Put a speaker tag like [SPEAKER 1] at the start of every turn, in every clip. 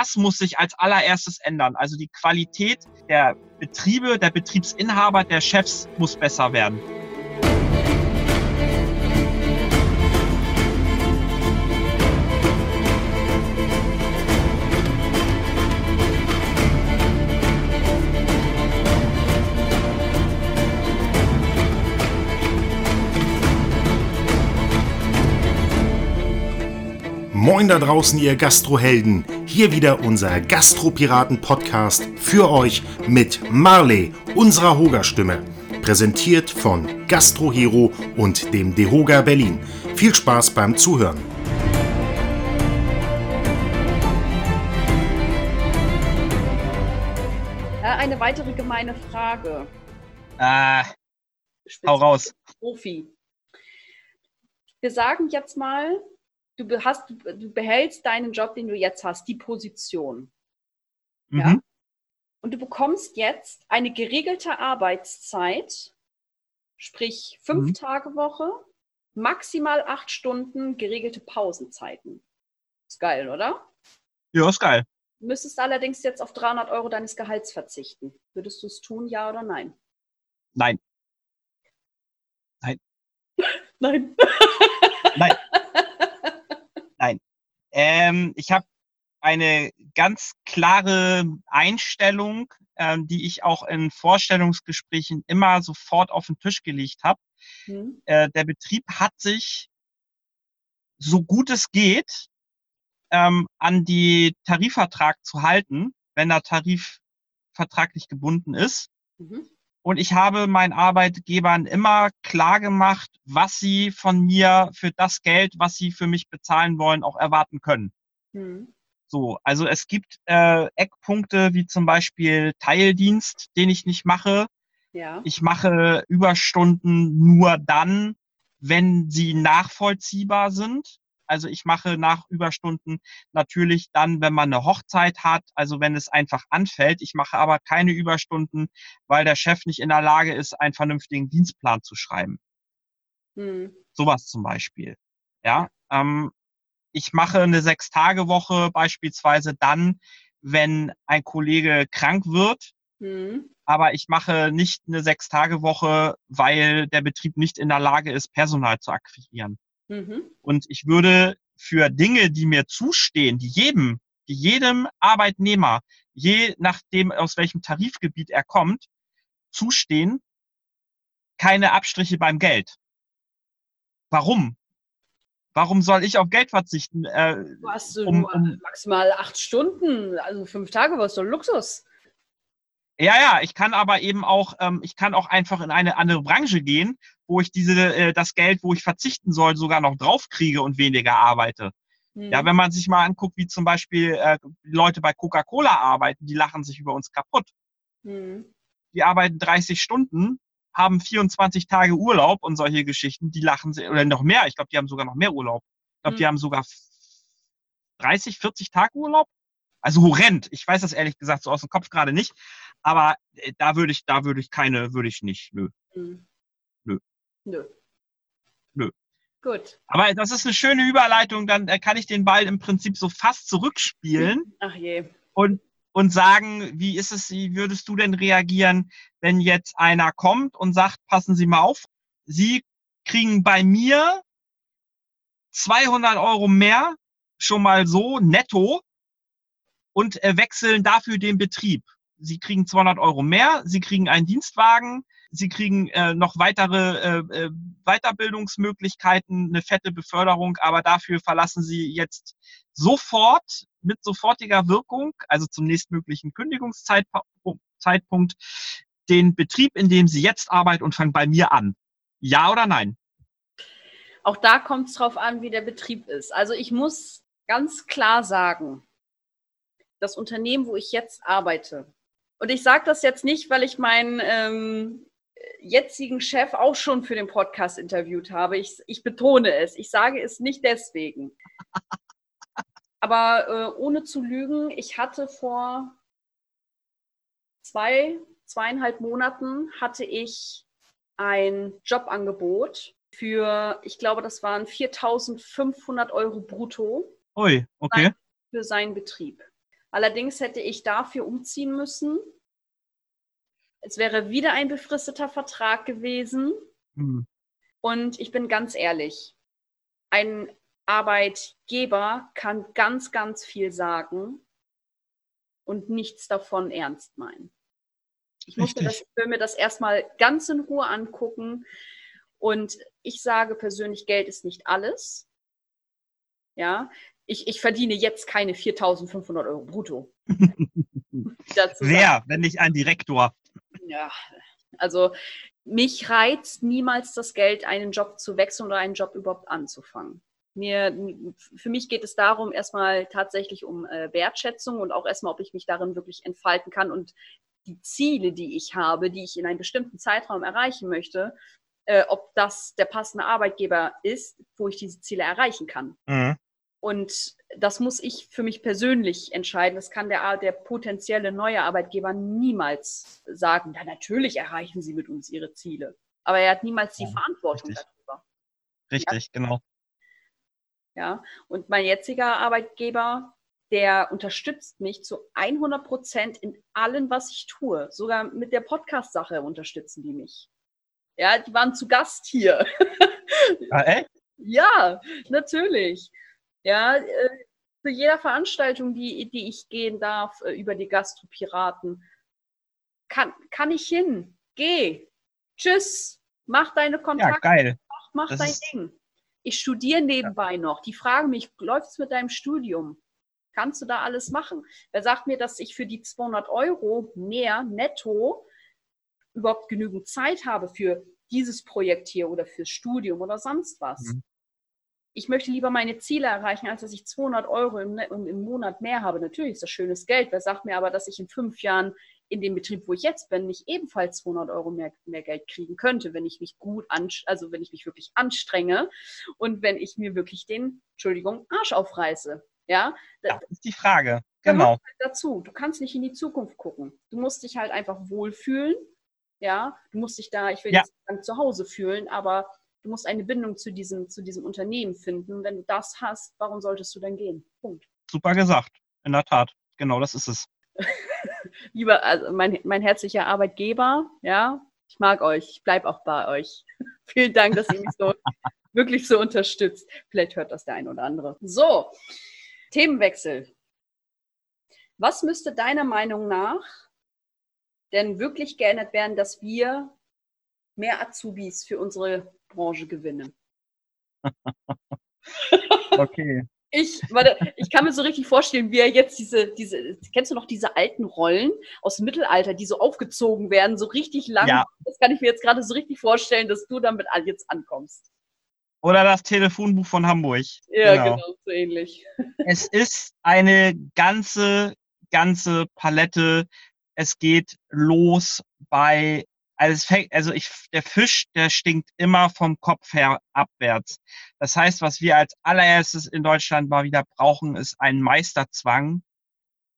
[SPEAKER 1] das muss sich als allererstes ändern. Also die Qualität der Betriebe, der Betriebsinhaber, der Chefs muss besser werden.
[SPEAKER 2] Moin da draußen, ihr Gastrohelden. Hier wieder unser Gastropiraten-Podcast für euch mit Marley, unserer Hoga-Stimme. Präsentiert von Gastrohero und dem Dehoga Berlin. Viel Spaß beim Zuhören.
[SPEAKER 3] Eine weitere gemeine Frage.
[SPEAKER 1] Äh, hau raus.
[SPEAKER 3] Profi. Wir sagen jetzt mal, du, hast, du behältst deinen Job, den du jetzt hast, die Position. Mhm. Ja? Und du bekommst jetzt eine geregelte Arbeitszeit, sprich fünf mhm. Tage Woche, maximal acht Stunden geregelte Pausenzeiten. Ist geil, oder?
[SPEAKER 1] Ja, ist geil.
[SPEAKER 3] Du müsstest allerdings jetzt auf 300 Euro deines Gehalts verzichten. Würdest du es tun, ja oder nein?
[SPEAKER 1] Nein.
[SPEAKER 3] Nein. nein.
[SPEAKER 1] nein. Nein. Ähm, ich habe eine ganz klare Einstellung, ähm, die ich auch in Vorstellungsgesprächen immer sofort auf den Tisch gelegt habe. Mhm. Äh, der Betrieb hat sich, so gut es geht, ähm, an die Tarifvertrag zu halten, wenn der Tarif vertraglich gebunden ist. Mhm. Und ich habe meinen Arbeitgebern immer klar gemacht, was sie von mir für das Geld, was sie für mich bezahlen wollen, auch erwarten können. Mhm. So, also es gibt äh, Eckpunkte wie zum Beispiel Teildienst, den ich nicht mache. Ja. Ich mache Überstunden nur dann, wenn sie nachvollziehbar sind. Also ich mache nach Überstunden natürlich dann, wenn man eine Hochzeit hat, also wenn es einfach anfällt. Ich mache aber keine Überstunden, weil der Chef nicht in der Lage ist, einen vernünftigen Dienstplan zu schreiben. Hm. Sowas zum Beispiel. Ja, ähm, ich mache eine Sechs-Tage-Woche beispielsweise dann, wenn ein Kollege krank wird. Hm. Aber ich mache nicht eine Sechs-Tage-Woche, weil der Betrieb nicht in der Lage ist, Personal zu akquirieren. Mhm. Und ich würde für Dinge, die mir zustehen, die jedem, die jedem Arbeitnehmer, je nachdem, aus welchem Tarifgebiet er kommt, zustehen, keine Abstriche beim Geld. Warum? Warum soll ich auf Geld verzichten?
[SPEAKER 3] Äh, du hast um, um, maximal acht Stunden, also fünf Tage, was so Luxus.
[SPEAKER 1] Ja, ja, ich kann aber eben auch, ähm, ich kann auch einfach in eine andere Branche gehen, wo ich diese, äh, das Geld, wo ich verzichten soll, sogar noch draufkriege und weniger arbeite. Mhm. Ja, wenn man sich mal anguckt, wie zum Beispiel äh, Leute bei Coca-Cola arbeiten, die lachen sich über uns kaputt. Mhm. Die arbeiten 30 Stunden, haben 24 Tage Urlaub und solche Geschichten, die lachen sich, oder noch mehr, ich glaube, die haben sogar noch mehr Urlaub. Ich glaube, mhm. die haben sogar 30, 40 Tage Urlaub. Also horrend. Ich weiß das ehrlich gesagt so aus dem Kopf gerade nicht. Aber äh, da würde ich, da würde ich keine, würde ich nicht. Nö. Mhm. Nö. Nö. Nö. Gut. Aber das ist eine schöne Überleitung. Dann äh, kann ich den Ball im Prinzip so fast zurückspielen.
[SPEAKER 3] Ach je.
[SPEAKER 1] Und, und sagen, wie ist es, wie würdest du denn reagieren, wenn jetzt einer kommt und sagt, passen Sie mal auf, Sie kriegen bei mir 200 Euro mehr, schon mal so netto, und äh, wechseln dafür den Betrieb. Sie kriegen 200 Euro mehr, Sie kriegen einen Dienstwagen, Sie kriegen äh, noch weitere äh, äh, Weiterbildungsmöglichkeiten, eine fette Beförderung, aber dafür verlassen Sie jetzt sofort mit sofortiger Wirkung, also zum nächstmöglichen Kündigungszeitpunkt, den Betrieb, in dem Sie jetzt arbeiten und fangen bei mir an. Ja oder nein?
[SPEAKER 3] Auch da kommt es drauf an, wie der Betrieb ist. Also ich muss ganz klar sagen, das Unternehmen, wo ich jetzt arbeite. Und ich sage das jetzt nicht, weil ich meinen ähm, jetzigen Chef auch schon für den Podcast interviewt habe. Ich, ich betone es. Ich sage es nicht deswegen. Aber äh, ohne zu lügen, ich hatte vor zwei, zweieinhalb Monaten hatte ich ein Jobangebot für, ich glaube, das waren 4.500 Euro brutto.
[SPEAKER 1] Ui, okay.
[SPEAKER 3] Für seinen Betrieb. Allerdings hätte ich dafür umziehen müssen. Es wäre wieder ein befristeter Vertrag gewesen. Hm. Und ich bin ganz ehrlich, ein Arbeitgeber kann ganz, ganz viel sagen und nichts davon ernst meinen. Ich musste das, will mir das erstmal ganz in Ruhe angucken. Und ich sage persönlich, Geld ist nicht alles. Ja, ich, ich verdiene jetzt keine 4.500 Euro brutto.
[SPEAKER 1] Wer, wenn nicht ein Direktor?
[SPEAKER 3] Ja, also mich reizt niemals das Geld, einen Job zu wechseln oder einen Job überhaupt anzufangen. Mir, für mich geht es darum, erstmal tatsächlich um äh, Wertschätzung und auch erstmal, ob ich mich darin wirklich entfalten kann und die Ziele, die ich habe, die ich in einem bestimmten Zeitraum erreichen möchte, äh, ob das der passende Arbeitgeber ist, wo ich diese Ziele erreichen kann. Mhm. Und das muss ich für mich persönlich entscheiden. Das kann der, der potenzielle neue Arbeitgeber niemals sagen. Ja, natürlich erreichen Sie mit uns Ihre Ziele. Aber er hat niemals die ja, Verantwortung
[SPEAKER 1] richtig. darüber. Richtig, ja? genau.
[SPEAKER 3] Ja, und mein jetziger Arbeitgeber, der unterstützt mich zu 100 Prozent in allem, was ich tue. Sogar mit der Podcast-Sache unterstützen die mich. Ja, die waren zu Gast hier.
[SPEAKER 1] Ah, echt?
[SPEAKER 3] ja, natürlich. Ja, äh, zu jeder Veranstaltung, die, die ich gehen darf äh, über die Gastropiraten, kann, kann ich hin. Geh. Tschüss. Mach deine Kontakte.
[SPEAKER 1] Ja, geil.
[SPEAKER 3] Mach, mach dein Ding. Ich studiere nebenbei ja. noch. Die fragen mich, läuft es mit deinem Studium? Kannst du da alles machen? Wer sagt mir, dass ich für die 200 Euro mehr netto überhaupt genügend Zeit habe für dieses Projekt hier oder fürs Studium oder sonst was? Mhm ich möchte lieber meine Ziele erreichen, als dass ich 200 Euro im, im, Monat mehr habe. Natürlich ist das schönes Geld. Wer sagt mir aber, dass ich in fünf Jahren in dem Betrieb, wo ich jetzt bin, nicht ebenfalls 200 Euro mehr, mehr Geld kriegen könnte, wenn ich mich gut, an, also wenn ich mich wirklich anstrenge und wenn ich mir wirklich den, Entschuldigung, Arsch aufreiße. Ja,
[SPEAKER 1] das ist die Frage. Genau. Halt
[SPEAKER 3] dazu. Du kannst nicht in die Zukunft gucken. Du musst dich halt einfach wohlfühlen. Ja, du musst dich da, ich will ja. jetzt nicht zu Hause fühlen, aber du musst eine Bindung zu diesem, zu diesem Unternehmen finden. Wenn du das hast, warum solltest du dann gehen? Punkt.
[SPEAKER 1] Super gesagt. In der Tat. Genau, das ist es.
[SPEAKER 3] Lieber, also mein, mein herzlicher Arbeitgeber, ja, ich mag euch, ich bleibe auch bei euch. Vielen Dank, dass ihr mich so wirklich so unterstützt. Vielleicht hört das der ein oder andere. So, Themenwechsel. Was müsste deiner Meinung nach denn wirklich geändert werden, dass wir mehr Azubis für unsere Branche gewinnen.
[SPEAKER 1] okay.
[SPEAKER 3] Ich, warte, ich kann mir so richtig vorstellen, wie er jetzt diese, diese, kennst du noch diese alten Rollen aus dem Mittelalter, die so aufgezogen werden, so richtig lang? Ja. Das kann ich mir jetzt gerade so richtig vorstellen, dass du damit jetzt ankommst.
[SPEAKER 1] Oder das Telefonbuch von Hamburg.
[SPEAKER 3] Ja, genau, genau so ähnlich.
[SPEAKER 1] Es ist eine ganze, ganze Palette. Es geht los bei also, fängt, also ich, der Fisch, der stinkt immer vom Kopf her abwärts. Das heißt, was wir als allererstes in Deutschland mal wieder brauchen, ist ein Meisterzwang.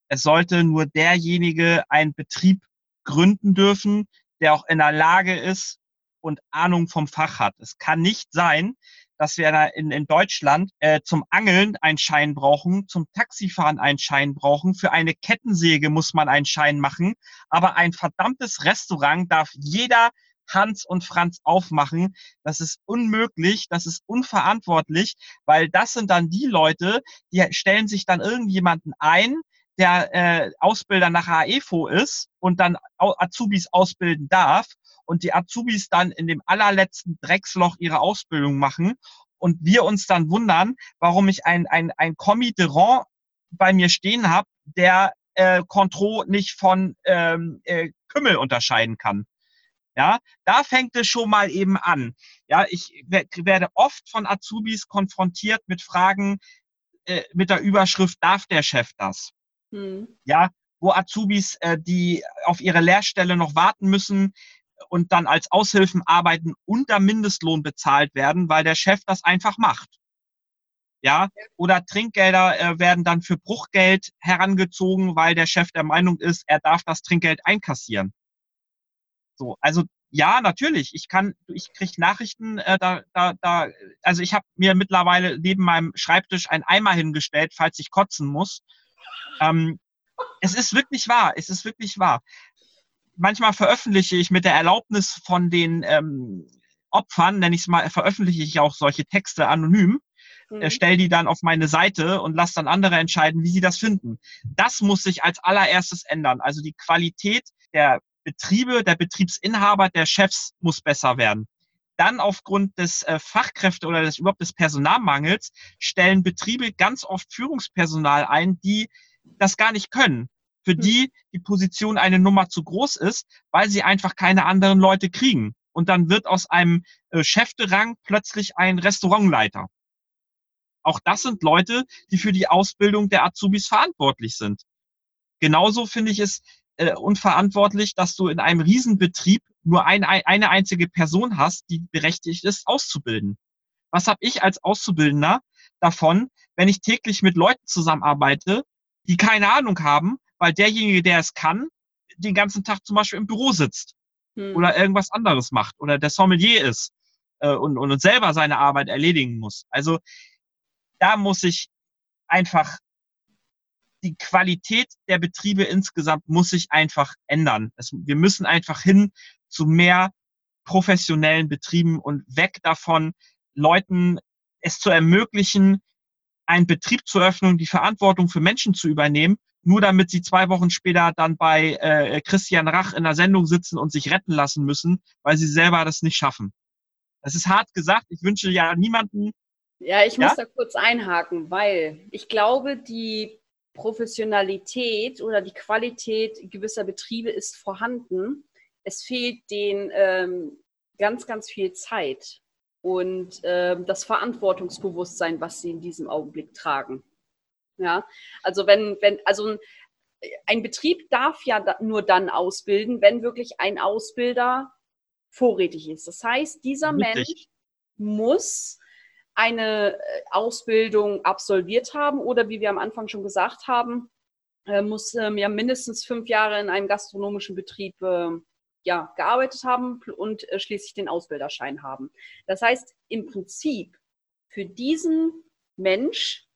[SPEAKER 1] Es sollte nur derjenige einen Betrieb gründen dürfen, der auch in der Lage ist und Ahnung vom Fach hat. Es kann nicht sein, dass wir in, in Deutschland äh, zum Angeln einen Schein brauchen, zum Taxifahren einen Schein brauchen, für eine Kettensäge muss man einen Schein machen, aber ein verdammtes Restaurant darf jeder Hans und Franz aufmachen. Das ist unmöglich, das ist unverantwortlich, weil das sind dann die Leute, die stellen sich dann irgendjemanden ein, der äh, Ausbilder nach AEFO ist und dann Azubis ausbilden darf und die Azubis dann in dem allerletzten Drecksloch ihre Ausbildung machen und wir uns dann wundern, warum ich ein, ein, ein Commis de Rang bei mir stehen habe, der äh, Contro nicht von ähm, äh, Kümmel unterscheiden kann. Ja, da fängt es schon mal eben an. Ja, ich werde oft von Azubis konfrontiert mit Fragen äh, mit der Überschrift, darf der Chef das? Hm. Ja, wo Azubis, äh, die auf ihre Lehrstelle noch warten müssen, und dann als Aushilfen arbeiten unter Mindestlohn bezahlt werden, weil der Chef das einfach macht. Ja, oder Trinkgelder äh, werden dann für Bruchgeld herangezogen, weil der Chef der Meinung ist, er darf das Trinkgeld einkassieren. So, also ja, natürlich. Ich kann, ich kriege Nachrichten, äh, da, da, da, also ich habe mir mittlerweile neben meinem Schreibtisch ein Eimer hingestellt, falls ich kotzen muss. Ähm, Es ist wirklich wahr, es ist wirklich wahr. Manchmal veröffentliche ich mit der Erlaubnis von den ähm, Opfern, nenne ich es mal, veröffentliche ich auch solche Texte anonym, äh, mhm. stelle die dann auf meine Seite und lasse dann andere entscheiden, wie sie das finden. Das muss sich als allererstes ändern. Also die Qualität der Betriebe, der Betriebsinhaber, der Chefs muss besser werden. Dann aufgrund des äh, Fachkräfte oder des überhaupt des Personalmangels stellen Betriebe ganz oft Führungspersonal ein, die das gar nicht können. Für hm. die die Position eine Nummer zu groß ist, weil sie einfach keine anderen Leute kriegen. Und dann wird aus einem äh, Chefterang plötzlich ein Restaurantleiter. Auch das sind Leute, die für die Ausbildung der Azubis verantwortlich sind. Genauso finde ich es äh, unverantwortlich, dass du in einem Riesenbetrieb nur ein, eine einzige Person hast, die berechtigt ist, auszubilden. Was habe ich als Auszubildender davon, wenn ich täglich mit Leuten zusammenarbeite, die keine Ahnung haben, weil derjenige, der es kann, den ganzen Tag zum Beispiel im Büro sitzt hm. oder irgendwas anderes macht oder der Sommelier ist äh, und, und selber seine Arbeit erledigen muss. Also da muss ich einfach die Qualität der Betriebe insgesamt muss sich einfach ändern. Es, wir müssen einfach hin zu mehr professionellen Betrieben und weg davon, Leuten es zu ermöglichen, einen Betrieb zu öffnen, die Verantwortung für Menschen zu übernehmen, nur damit sie zwei Wochen später dann bei äh, Christian Rach in der Sendung sitzen und sich retten lassen müssen, weil sie selber das nicht schaffen. Das ist hart gesagt. Ich wünsche ja niemanden.
[SPEAKER 3] Ja, ich ja? muss da kurz einhaken, weil ich glaube, die Professionalität oder die Qualität gewisser Betriebe ist vorhanden. Es fehlt denen ähm, ganz, ganz viel Zeit und ähm, das Verantwortungsbewusstsein, was sie in diesem Augenblick tragen. Ja, also wenn, wenn, also ein Betrieb darf ja nur dann ausbilden, wenn wirklich ein Ausbilder vorrätig ist. Das heißt, dieser Richtig. Mensch muss eine äh, Ausbildung absolviert haben oder wie wir am Anfang schon gesagt haben, äh, muss ähm, ja mindestens fünf Jahre in einem gastronomischen Betrieb äh, ja, gearbeitet haben und äh, schließlich den Ausbilderschein haben. Das heißt, im Prinzip für diesen Mensch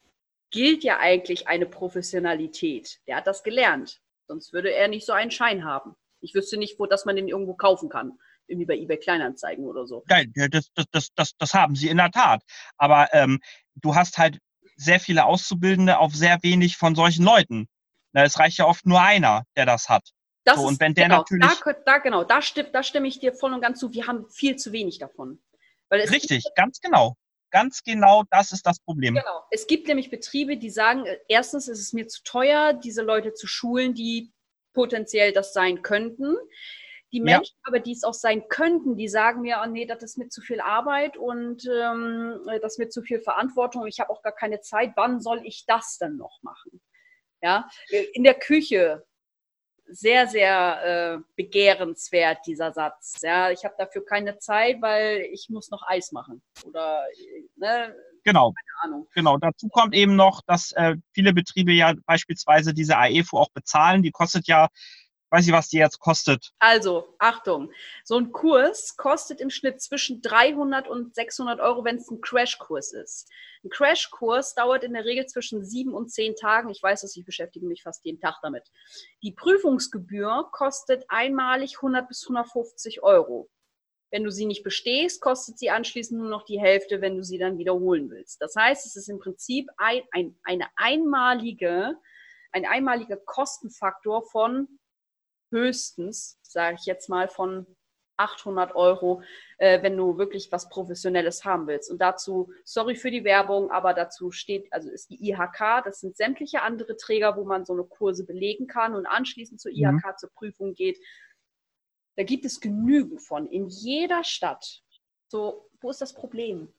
[SPEAKER 3] gilt ja eigentlich eine Professionalität. Der hat das gelernt. Sonst würde er nicht so einen Schein haben. Ich wüsste nicht, wo, dass man den irgendwo kaufen kann irgendwie bei eBay Kleinanzeigen oder so.
[SPEAKER 1] Nein, das, das, das, das, das haben sie in der Tat. Aber ähm, du hast halt sehr viele Auszubildende auf sehr wenig von solchen Leuten. Na, es reicht ja oft nur einer, der das hat.
[SPEAKER 3] Das so, und wenn der genau, natürlich. Da, da, genau, da, stimm, da stimme ich dir voll und ganz zu. Wir haben viel zu wenig davon.
[SPEAKER 1] Richtig, ganz genau. Ganz genau, das ist das Problem. Genau.
[SPEAKER 3] Es gibt nämlich Betriebe, die sagen, äh, erstens ist es mir zu teuer, diese Leute zu schulen, die potenziell das sein könnten. Die Menschen ja. aber, die es auch sein könnten, die sagen mir, oh nee, das ist mir zu viel Arbeit und ähm, das ist mir zu viel Verantwortung. Ich habe auch gar keine Zeit. Wann soll ich das denn noch machen? Ja, in der Küche sehr, sehr äh, begehrenswert, dieser Satz. Ja, ich habe dafür keine Zeit, weil ich muss noch Eis machen. Oder,
[SPEAKER 1] ne, Genau. Genau. Dazu kommt eben noch, dass äh, viele Betriebe ja beispielsweise diese AEFO auch bezahlen. Die kostet ja weiß ich, was die jetzt kostet.
[SPEAKER 3] Also, Achtung, so ein Kurs kostet im Schnitt zwischen 300 und 600 Euro, wenn es ein Crashkurs ist. Ein Crashkurs dauert in der Regel zwischen sieben und zehn Tagen. Ich weiß dass ich beschäftige mich fast jeden Tag damit. Die Prüfungsgebühr kostet einmalig 100 bis 150 Euro. Wenn du sie nicht bestehst, kostet sie anschließend nur noch die Hälfte, wenn du sie dann wiederholen willst. Das heißt, es ist im Prinzip ein, ein, eine einmalige, ein einmaliger Kostenfaktor von höchstens, sage ich jetzt mal, von 800 Euro, äh, wenn du wirklich was Professionelles haben willst. Und dazu, sorry für die Werbung, aber dazu steht, also ist die IHK, das sind sämtliche andere Träger, wo man so eine Kurse belegen kann und anschließend zur IHK mhm. zur Prüfung geht. Da gibt es genügend von in jeder Stadt. So, wo ist das Problem?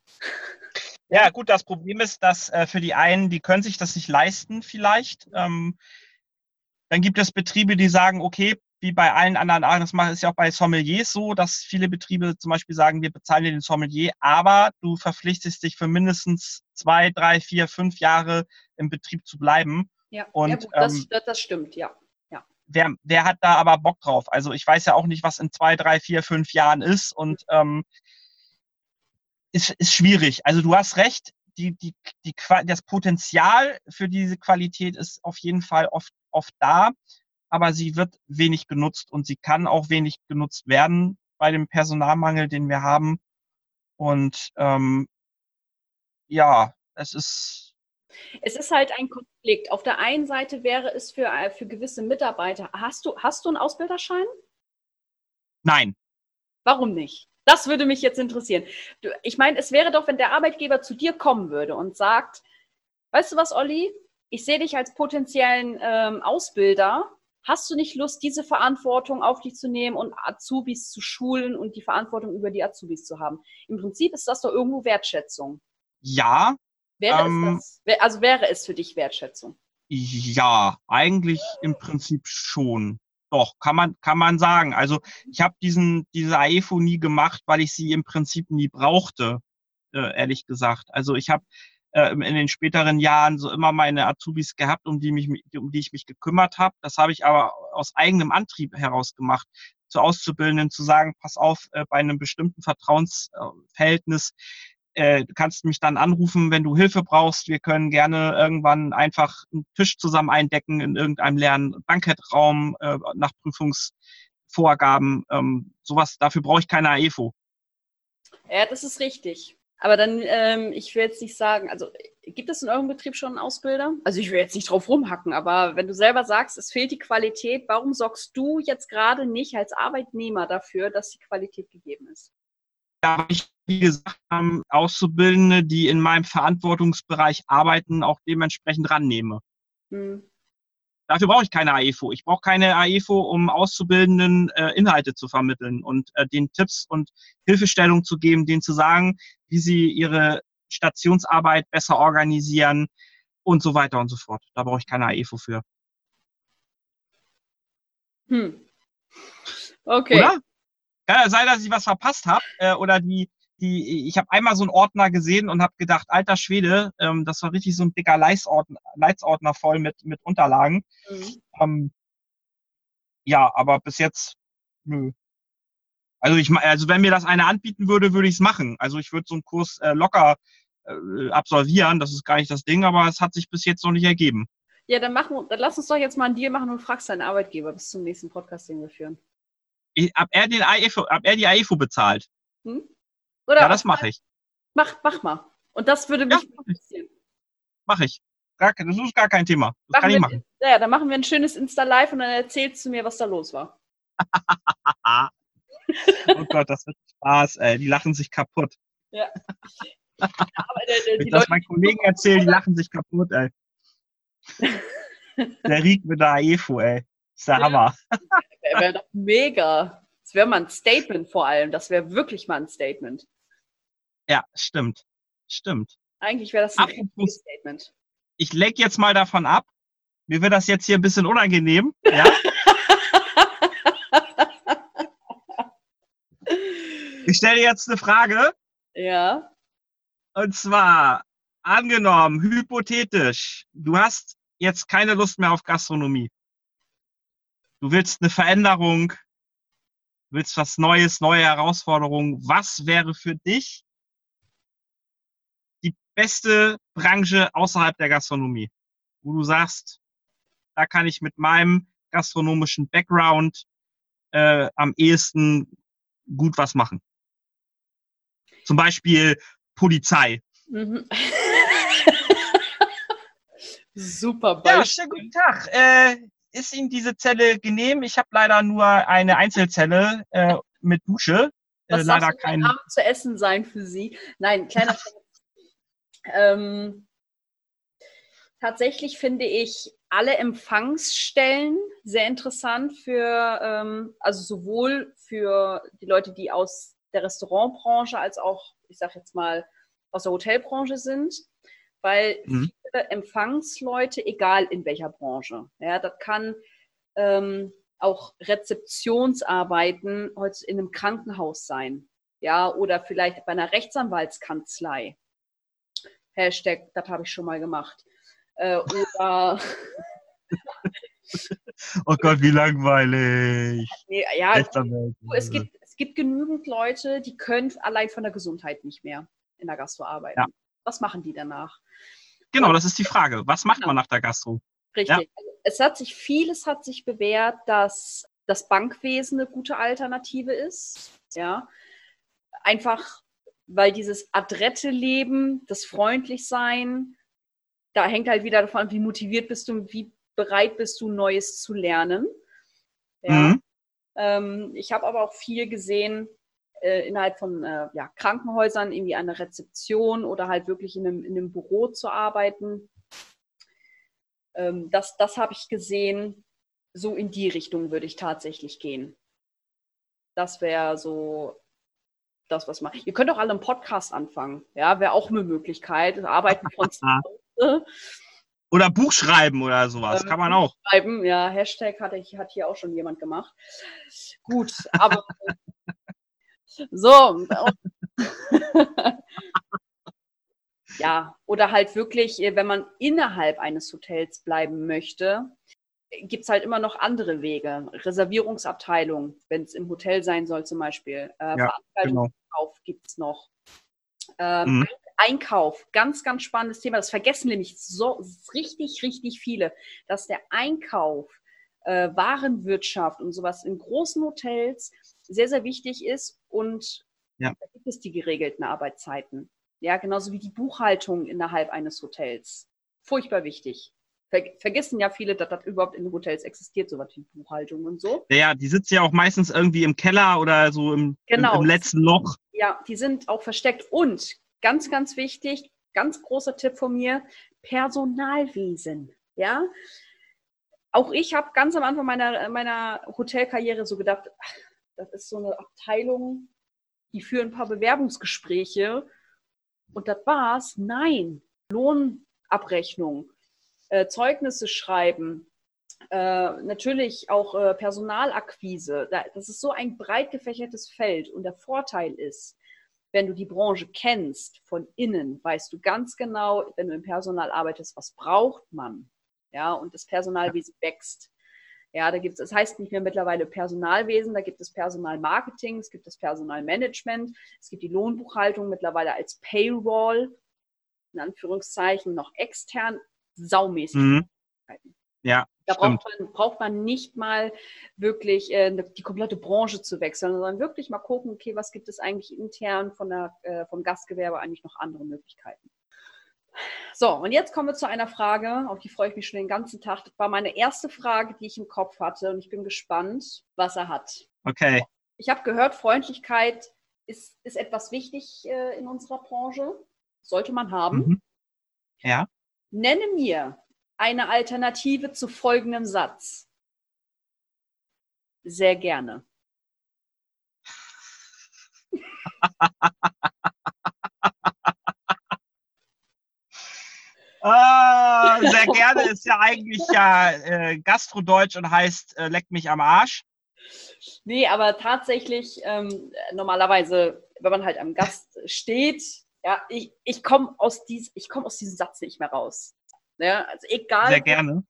[SPEAKER 1] Ja, gut, das Problem ist, dass äh, für die einen, die können sich das nicht leisten vielleicht. Ähm, dann gibt es Betriebe, die sagen, okay, wie bei allen anderen das macht es ja auch bei Sommeliers so, dass viele Betriebe zum Beispiel sagen, wir bezahlen dir den Sommelier, aber du verpflichtest dich für mindestens zwei, drei, vier, fünf Jahre im Betrieb zu bleiben.
[SPEAKER 3] Ja, und, ja gut, das, ähm, das stimmt, ja. ja.
[SPEAKER 1] Wer, wer hat da aber Bock drauf? Also ich weiß ja auch nicht, was in zwei, drei, vier, fünf Jahren ist und ähm, ist, ist schwierig. Also du hast recht, die, die, die, das Potenzial für diese Qualität ist auf jeden Fall oft oft da, aber sie wird wenig genutzt und sie kann auch wenig genutzt werden bei dem Personalmangel, den wir haben. Und ähm, ja, es ist.
[SPEAKER 3] Es ist halt ein Konflikt. Auf der einen Seite wäre es für, äh, für gewisse Mitarbeiter. Hast du, hast du einen Ausbilderschein?
[SPEAKER 1] Nein.
[SPEAKER 3] Warum nicht? Das würde mich jetzt interessieren. Ich meine, es wäre doch, wenn der Arbeitgeber zu dir kommen würde und sagt, weißt du was, Olli, ich sehe dich als potenziellen ähm, Ausbilder. Hast du nicht Lust, diese Verantwortung auf dich zu nehmen und Azubis zu schulen und die Verantwortung über die Azubis zu haben? Im Prinzip ist das doch irgendwo Wertschätzung.
[SPEAKER 1] Ja.
[SPEAKER 3] Wäre ähm, es das, also wäre es für dich Wertschätzung?
[SPEAKER 1] Ja, eigentlich im Prinzip schon. Doch, kann man, kann man sagen. Also ich habe diesen, diese AEFO nie gemacht, weil ich sie im Prinzip nie brauchte, äh, ehrlich gesagt. Also ich habe äh, in den späteren Jahren so immer meine Azubis gehabt, um die, mich, um die ich mich gekümmert habe. Das habe ich aber aus eigenem Antrieb heraus gemacht, zu Auszubildenden zu sagen, pass auf, äh, bei einem bestimmten Vertrauensverhältnis äh, du kannst mich dann anrufen, wenn du Hilfe brauchst. Wir können gerne irgendwann einfach einen Tisch zusammen eindecken in irgendeinem leeren Bankettraum nach Prüfungsvorgaben. Ähm, sowas, dafür brauche ich keine AEFO.
[SPEAKER 3] Ja, das ist richtig. Aber dann, ähm, ich will jetzt nicht sagen, also gibt es in eurem Betrieb schon einen Ausbilder? Also ich will jetzt nicht drauf rumhacken, aber wenn du selber sagst, es fehlt die Qualität, warum sorgst du jetzt gerade nicht als Arbeitnehmer dafür, dass die Qualität gegeben ist?
[SPEAKER 1] Da ich, wie gesagt, Auszubildende, die in meinem Verantwortungsbereich arbeiten, auch dementsprechend rannehme. Hm. Dafür brauche ich keine AEFO. Ich brauche keine AEFO, um Auszubildenden äh, Inhalte zu vermitteln und äh, den Tipps und Hilfestellung zu geben, denen zu sagen, wie sie ihre Stationsarbeit besser organisieren und so weiter und so fort. Da brauche ich keine AEFO für.
[SPEAKER 3] Hm. Okay.
[SPEAKER 1] Oder? Kann ja sein, dass ich was verpasst habe äh, oder die, die, ich habe einmal so einen Ordner gesehen und habe gedacht, alter Schwede, ähm, das war richtig so ein dicker Leitsordner, Leitsordner voll mit, mit Unterlagen. Mhm. Ähm, ja, aber bis jetzt, nö. Also ich also wenn mir das eine anbieten würde, würde ich es machen. Also ich würde so einen Kurs äh, locker äh, absolvieren, das ist gar nicht das Ding, aber es hat sich bis jetzt noch nicht ergeben.
[SPEAKER 3] Ja, dann machen dann lass uns doch jetzt mal einen Deal machen und fragst deinen Arbeitgeber bis zum nächsten Podcast, den wir führen.
[SPEAKER 1] Ich, ab er den AEFO, ab er die AEFO bezahlt. Hm?
[SPEAKER 3] Oder
[SPEAKER 1] ja, das mache ich.
[SPEAKER 3] Mach, mach mal. Und das würde mich ja, interessieren.
[SPEAKER 1] Mach ich. Gar, das ist gar kein Thema. Das machen kann ich machen.
[SPEAKER 3] Ja, dann machen wir ein schönes Insta-Live und dann erzählst du mir, was da los war.
[SPEAKER 1] oh Gott, das wird Spaß, ey. Die lachen sich kaputt. Ja. Aber Wenn ich das meinen Kollegen erzähle, die lachen sich kaputt, ey. der riecht mit der AEFO, ey. Ist der ja. Hammer.
[SPEAKER 3] Wäre doch mega. Das wäre mal ein Statement vor allem. Das wäre wirklich mal ein Statement.
[SPEAKER 1] Ja, stimmt. Stimmt.
[SPEAKER 3] Eigentlich wäre das ein Apropos, Statement.
[SPEAKER 1] Ich leg jetzt mal davon ab. Mir wird das jetzt hier ein bisschen unangenehm. Ja? ich stelle jetzt eine Frage.
[SPEAKER 3] Ja.
[SPEAKER 1] Und zwar, angenommen, hypothetisch, du hast jetzt keine Lust mehr auf Gastronomie. Du willst eine Veränderung, willst was Neues, neue Herausforderungen. Was wäre für dich beste Branche außerhalb der Gastronomie, wo du sagst, da kann ich mit meinem gastronomischen Background äh, am ehesten gut was machen? Zum Beispiel Polizei. Mhm.
[SPEAKER 3] Super Beispiel.
[SPEAKER 1] Ja, schönen guten Tag. Äh, ist Ihnen diese Zelle genehm? Ich habe leider nur eine Einzelzelle äh, mit Dusche.
[SPEAKER 3] Äh, Was leider kein Abend zu essen sein für Sie. Nein, kleiner ähm, Tatsächlich finde ich alle Empfangsstellen sehr interessant für, ähm, also sowohl für die Leute, die aus der Restaurantbranche als auch, ich sage jetzt mal, aus der Hotelbranche sind, weil mhm viele Empfangsleute, egal in welcher Branche. Ja, das kann ähm, auch Rezeptionsarbeiten heute in einem Krankenhaus sein. Ja, oder vielleicht bei einer Rechtsanwaltskanzlei. Hashtag, das habe ich schon mal gemacht. Äh, oder
[SPEAKER 1] oh Gott, wie langweilig.
[SPEAKER 3] Nee, ja, es gibt, es gibt genügend Leute, die können allein von der Gesundheit nicht mehr in der Gastro arbeiten. Ja. Was machen die danach?
[SPEAKER 1] Genau, das ist die Frage. Was macht genau. man nach der Gastro?
[SPEAKER 3] Richtig. Ja. Also es hat sich vieles hat sich bewährt, dass das Bankwesen eine gute Alternative ist. Ja, einfach weil dieses adrette Leben, das freundlich sein, da hängt halt wieder davon an, wie motiviert bist du und wie bereit bist du, Neues zu lernen. Ja. Mhm. Ähm, ich habe aber auch viel gesehen äh, innerhalb von äh, ja, Krankenhäusern, irgendwie an der Rezeption oder halt wirklich in einem, in einem Büro zu arbeiten. Ähm, das das habe ich gesehen. So in die Richtung würde ich tatsächlich gehen. Das wäre so das, was man. Ihr könnt auch alle einen Podcast anfangen. Ja, wäre auch eine Möglichkeit. Arbeiten von Hause.
[SPEAKER 1] Oder Buch schreiben oder sowas, ähm, kann man auch.
[SPEAKER 3] Schreiben, ja, Hashtag hat, hat hier auch schon jemand gemacht. Gut, aber so. ja, oder halt wirklich, wenn man innerhalb eines Hotels bleiben möchte, gibt es halt immer noch andere Wege. Reservierungsabteilung, wenn es im Hotel sein soll zum Beispiel. Äh, ja, Veranstaltungskauf genau. gibt es noch. Ähm, mhm. Einkauf, ganz, ganz spannendes Thema. Das vergessen nämlich so richtig, richtig viele, dass der Einkauf, äh, Warenwirtschaft und sowas in großen Hotels sehr, sehr wichtig ist. Und ja. da gibt es die geregelten Arbeitszeiten. Ja, genauso wie die Buchhaltung innerhalb eines Hotels. Furchtbar wichtig. Ver vergessen ja viele, dass das überhaupt in Hotels existiert, sowas wie Buchhaltung und so.
[SPEAKER 1] Ja, die sitzen ja auch meistens irgendwie im Keller oder so im, genau. im, im letzten Loch.
[SPEAKER 3] Ja, die sind auch versteckt. Und ganz, ganz wichtig, ganz großer Tipp von mir, Personalwesen. Ja, auch ich habe ganz am Anfang meiner, meiner Hotelkarriere so gedacht, ach, das ist so eine Abteilung, die führen ein paar Bewerbungsgespräche und das war's. Nein, Lohnabrechnung, äh, Zeugnisse schreiben, äh, natürlich auch äh, Personalakquise. Das ist so ein breit gefächertes Feld und der Vorteil ist, wenn du die Branche kennst von innen, weißt du ganz genau, wenn du im Personal arbeitest, was braucht man. Ja, und das Personalwesen wächst. Ja, da gibt es, das heißt nicht mehr mittlerweile Personalwesen, da gibt es Personalmarketing, es gibt das Personalmanagement, es gibt die Lohnbuchhaltung mittlerweile als Payroll, in Anführungszeichen noch extern, saumäßig. Mhm.
[SPEAKER 1] Ja.
[SPEAKER 3] Da braucht man, braucht man, nicht mal wirklich äh, die komplette Branche zu wechseln, sondern wirklich mal gucken, okay, was gibt es eigentlich intern von der, äh, vom Gastgewerbe eigentlich noch andere Möglichkeiten. So, und jetzt kommen wir zu einer Frage, auf die freue ich mich schon den ganzen Tag. Das war meine erste Frage, die ich im Kopf hatte und ich bin gespannt, was er hat.
[SPEAKER 1] Okay.
[SPEAKER 3] Ich habe gehört, Freundlichkeit ist, ist etwas wichtig äh, in unserer Branche. Sollte man haben. Mhm.
[SPEAKER 1] Ja.
[SPEAKER 3] Nenne mir eine Alternative zu folgendem Satz. Sehr gerne.
[SPEAKER 1] Ah, sehr gerne ist ja eigentlich ja äh, Gastrodeutsch und heißt äh, leck mich am Arsch.
[SPEAKER 3] Nee, aber tatsächlich, ähm, normalerweise, wenn man halt am Gast steht, ja, ich, ich komme aus, dies, komm aus diesem Satz nicht mehr raus. Ja, also egal.
[SPEAKER 1] Sehr gerne.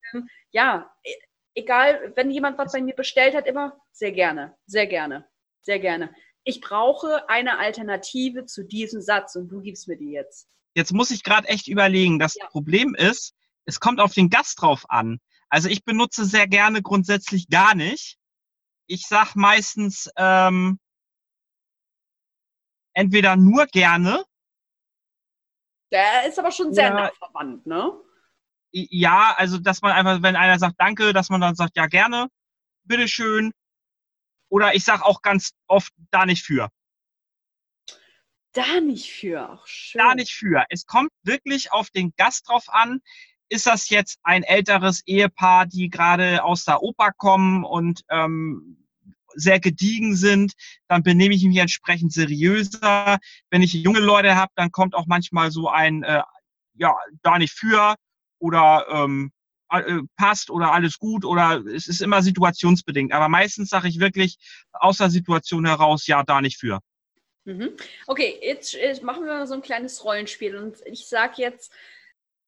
[SPEAKER 3] Ja, e, egal, wenn jemand was bei mir bestellt hat, immer sehr gerne, sehr gerne, sehr gerne. Ich brauche eine Alternative zu diesem Satz und du gibst mir die jetzt.
[SPEAKER 1] Jetzt muss ich gerade echt überlegen. Das ja. Problem ist, es kommt auf den Gast drauf an. Also ich benutze sehr gerne grundsätzlich gar nicht. Ich sag meistens ähm, entweder nur gerne.
[SPEAKER 3] Der ist aber schon sehr nah verwandt, ne?
[SPEAKER 1] Ja, also dass man einfach, wenn einer sagt Danke, dass man dann sagt ja gerne, bitteschön. Oder ich sag auch ganz oft da nicht für.
[SPEAKER 3] Da nicht für, auch schön.
[SPEAKER 1] Da nicht für. Es kommt wirklich auf den Gast drauf an. Ist das jetzt ein älteres Ehepaar, die gerade aus der Oper kommen und ähm, sehr gediegen sind, dann benehme ich mich entsprechend seriöser. Wenn ich junge Leute habe, dann kommt auch manchmal so ein, äh, ja, da nicht für oder ähm, äh, passt oder alles gut oder es ist immer situationsbedingt. Aber meistens sage ich wirklich aus der Situation heraus, ja, da nicht für.
[SPEAKER 3] Mhm. Okay, jetzt machen wir mal so ein kleines Rollenspiel und ich sage jetzt,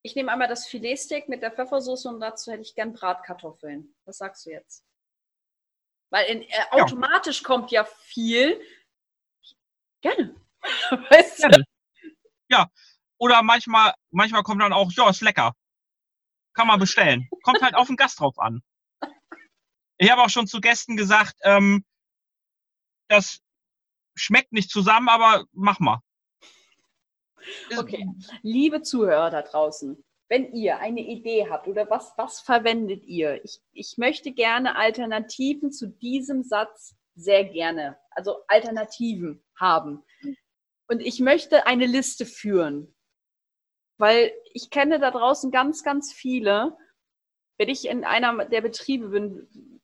[SPEAKER 3] ich nehme einmal das Filetsteak mit der Pfeffersoße und dazu hätte ich gern Bratkartoffeln. Was sagst du jetzt? Weil in, äh, automatisch ja. kommt ja viel. Gerne.
[SPEAKER 1] weißt du? Gerne. Ja. Oder manchmal, manchmal kommt dann auch, ja, ist lecker. kann man bestellen. Kommt halt auf den Gast drauf an. Ich habe auch schon zu Gästen gesagt, ähm, das schmeckt nicht zusammen, aber mach mal.
[SPEAKER 3] Okay, liebe Zuhörer da draußen, wenn ihr eine Idee habt oder was, was verwendet ihr? Ich, ich möchte gerne Alternativen zu diesem Satz sehr gerne, also Alternativen haben. Und ich möchte eine Liste führen, weil ich kenne da draußen ganz, ganz viele, wenn ich in einer der Betriebe bin,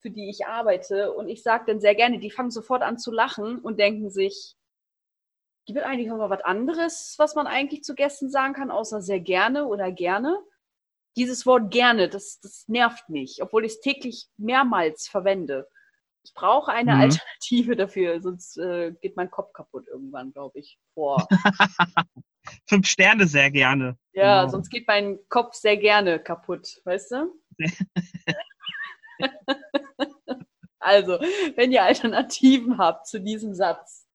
[SPEAKER 3] für die ich arbeite, und ich sage dann sehr gerne, die fangen sofort an zu lachen und denken sich, Gibt es eigentlich noch mal was anderes, was man eigentlich zu Gästen sagen kann, außer sehr gerne oder gerne? Dieses Wort gerne, das, das nervt mich, obwohl ich es täglich mehrmals verwende. Ich brauche eine mhm. Alternative dafür, sonst äh, geht mein Kopf kaputt irgendwann, glaube ich, vor.
[SPEAKER 1] Fünf Sterne sehr gerne.
[SPEAKER 3] Ja, genau. sonst geht mein Kopf sehr gerne kaputt, weißt du? also, wenn ihr Alternativen habt zu diesem Satz,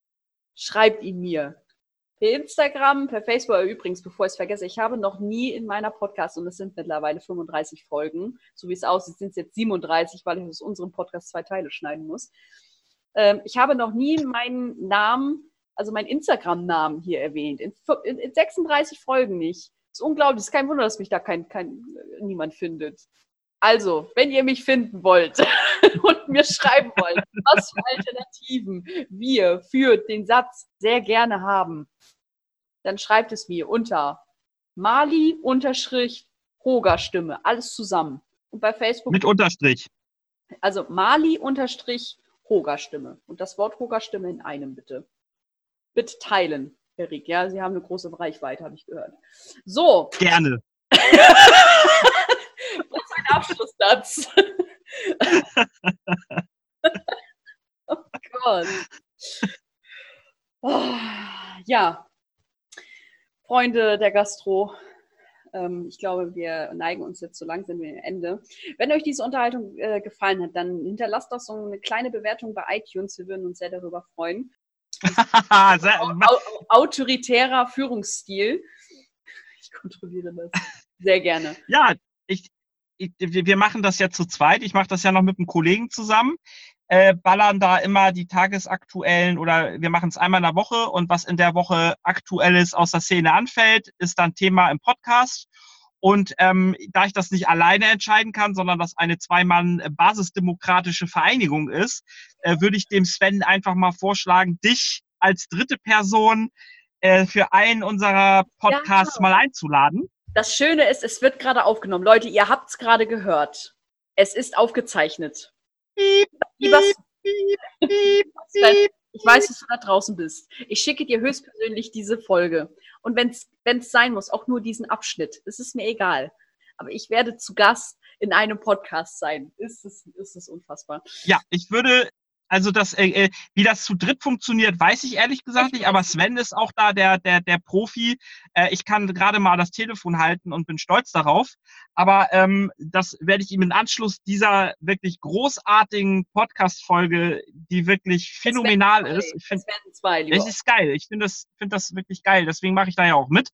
[SPEAKER 3] schreibt ihn mir. Per Instagram, per Facebook, übrigens, bevor ich es vergesse, ich habe noch nie in meiner Podcast, und es sind mittlerweile 35 Folgen, so wie es aussieht, sind es jetzt 37, weil ich aus unserem Podcast zwei Teile schneiden muss. Ähm, ich habe noch nie meinen Namen, also meinen Instagram-Namen hier erwähnt. In, in, in, 36 Folgen nicht. Das ist unglaublich. Es ist kein Wunder, dass mich da kein, kein, niemand findet. Also, wenn ihr mich finden wollt und mir schreiben wollt, was für Alternativen wir für den Satz sehr gerne haben, dann schreibt es mir unter Mali-Hoger-Stimme, alles zusammen. Und bei Facebook.
[SPEAKER 1] Mit Unterstrich.
[SPEAKER 3] Also Mali-Hoger-Stimme. Und das Wort Hoger-Stimme in einem bitte. Bitte teilen, Erik. Ja, Sie haben eine große Reichweite, habe ich gehört. So.
[SPEAKER 1] Gerne.
[SPEAKER 3] Abschlusssatz. oh Gott. Oh, ja, Freunde der Gastro, ähm, ich glaube, wir neigen uns jetzt so langsam dem Ende. Wenn euch diese Unterhaltung äh, gefallen hat, dann hinterlasst doch so eine kleine Bewertung bei iTunes. Wir würden uns sehr darüber freuen. autoritärer Führungsstil. Ich kontrolliere das sehr gerne.
[SPEAKER 1] Ja, wir machen das ja zu zweit. Ich mache das ja noch mit einem Kollegen zusammen. Äh, ballern da immer die tagesaktuellen oder wir machen es einmal in der Woche und was in der Woche aktuelles aus der Szene anfällt, ist dann Thema im Podcast. Und ähm, da ich das nicht alleine entscheiden kann, sondern das eine Zweimann-basisdemokratische Vereinigung ist, äh, würde ich dem Sven einfach mal vorschlagen, dich als dritte Person äh, für einen unserer Podcasts ja, mal einzuladen.
[SPEAKER 3] Das Schöne ist, es wird gerade aufgenommen. Leute, ihr habt es gerade gehört. Es ist aufgezeichnet. Ich weiß, dass du da draußen bist. Ich schicke dir höchstpersönlich diese Folge. Und wenn es sein muss, auch nur diesen Abschnitt. Es ist mir egal. Aber ich werde zu Gast in einem Podcast sein. Ist es, ist unfassbar.
[SPEAKER 1] Ja, ich würde also das, äh, äh, wie das zu dritt funktioniert, weiß ich ehrlich gesagt nicht. Aber Sven ist auch da der, der, der Profi. Äh, ich kann gerade mal das Telefon halten und bin stolz darauf. Aber ähm, das werde ich ihm in Anschluss dieser wirklich großartigen Podcast-Folge, die wirklich phänomenal ist. Ich finde, es ist geil. Ich finde das, finde das wirklich geil. Deswegen mache ich da ja auch mit.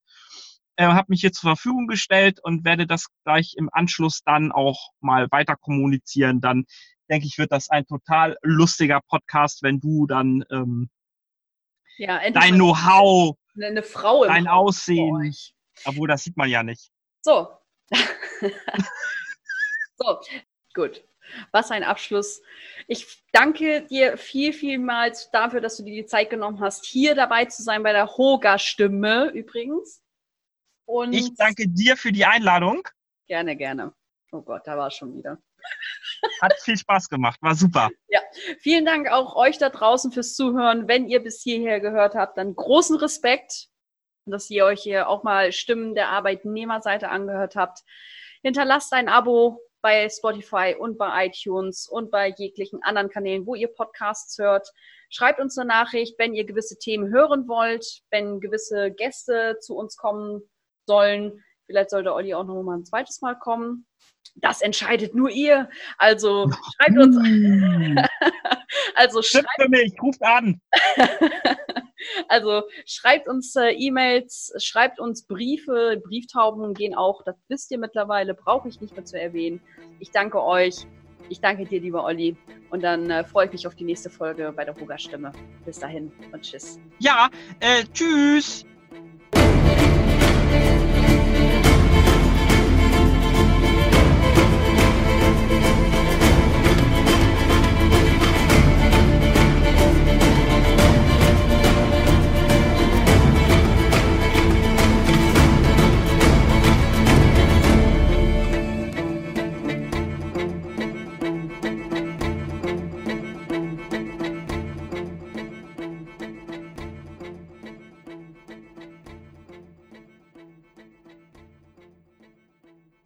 [SPEAKER 1] Äh, habe mich hier zur Verfügung gestellt und werde das gleich im Anschluss dann auch mal weiter kommunizieren. Dann denke ich, wird das ein total lustiger Podcast, wenn du dann ähm, ja, dein Know-how, dein Aussehen, obwohl das sieht man ja nicht.
[SPEAKER 3] So. so, gut. Was ein Abschluss. Ich danke dir viel, vielmals dafür, dass du dir die Zeit genommen hast, hier dabei zu sein bei der Hoga-Stimme übrigens.
[SPEAKER 1] Und ich danke dir für die Einladung.
[SPEAKER 3] Gerne, gerne. Oh Gott, da war es schon wieder.
[SPEAKER 1] Hat viel Spaß gemacht, war super.
[SPEAKER 3] Ja, vielen Dank auch euch da draußen fürs Zuhören. Wenn ihr bis hierher gehört habt, dann großen Respekt, dass ihr euch hier auch mal Stimmen der Arbeitnehmerseite angehört habt. Hinterlasst ein Abo bei Spotify und bei iTunes und bei jeglichen anderen Kanälen, wo ihr Podcasts hört. Schreibt uns eine Nachricht, wenn ihr gewisse Themen hören wollt, wenn gewisse Gäste zu uns kommen sollen. Vielleicht sollte Olli auch noch mal ein zweites Mal kommen das entscheidet nur ihr. Also schreibt uns.
[SPEAKER 1] also schreibt für mich, ruft an.
[SPEAKER 3] Also schreibt uns äh, E-Mails, schreibt uns Briefe, Brieftauben gehen auch, das wisst ihr mittlerweile, brauche ich nicht mehr zu erwähnen. Ich danke euch. Ich danke dir, lieber Olli. Und dann äh, freue ich mich auf die nächste Folge bei der Huga Stimme. Bis dahin und tschüss.
[SPEAKER 1] Ja, äh, tschüss.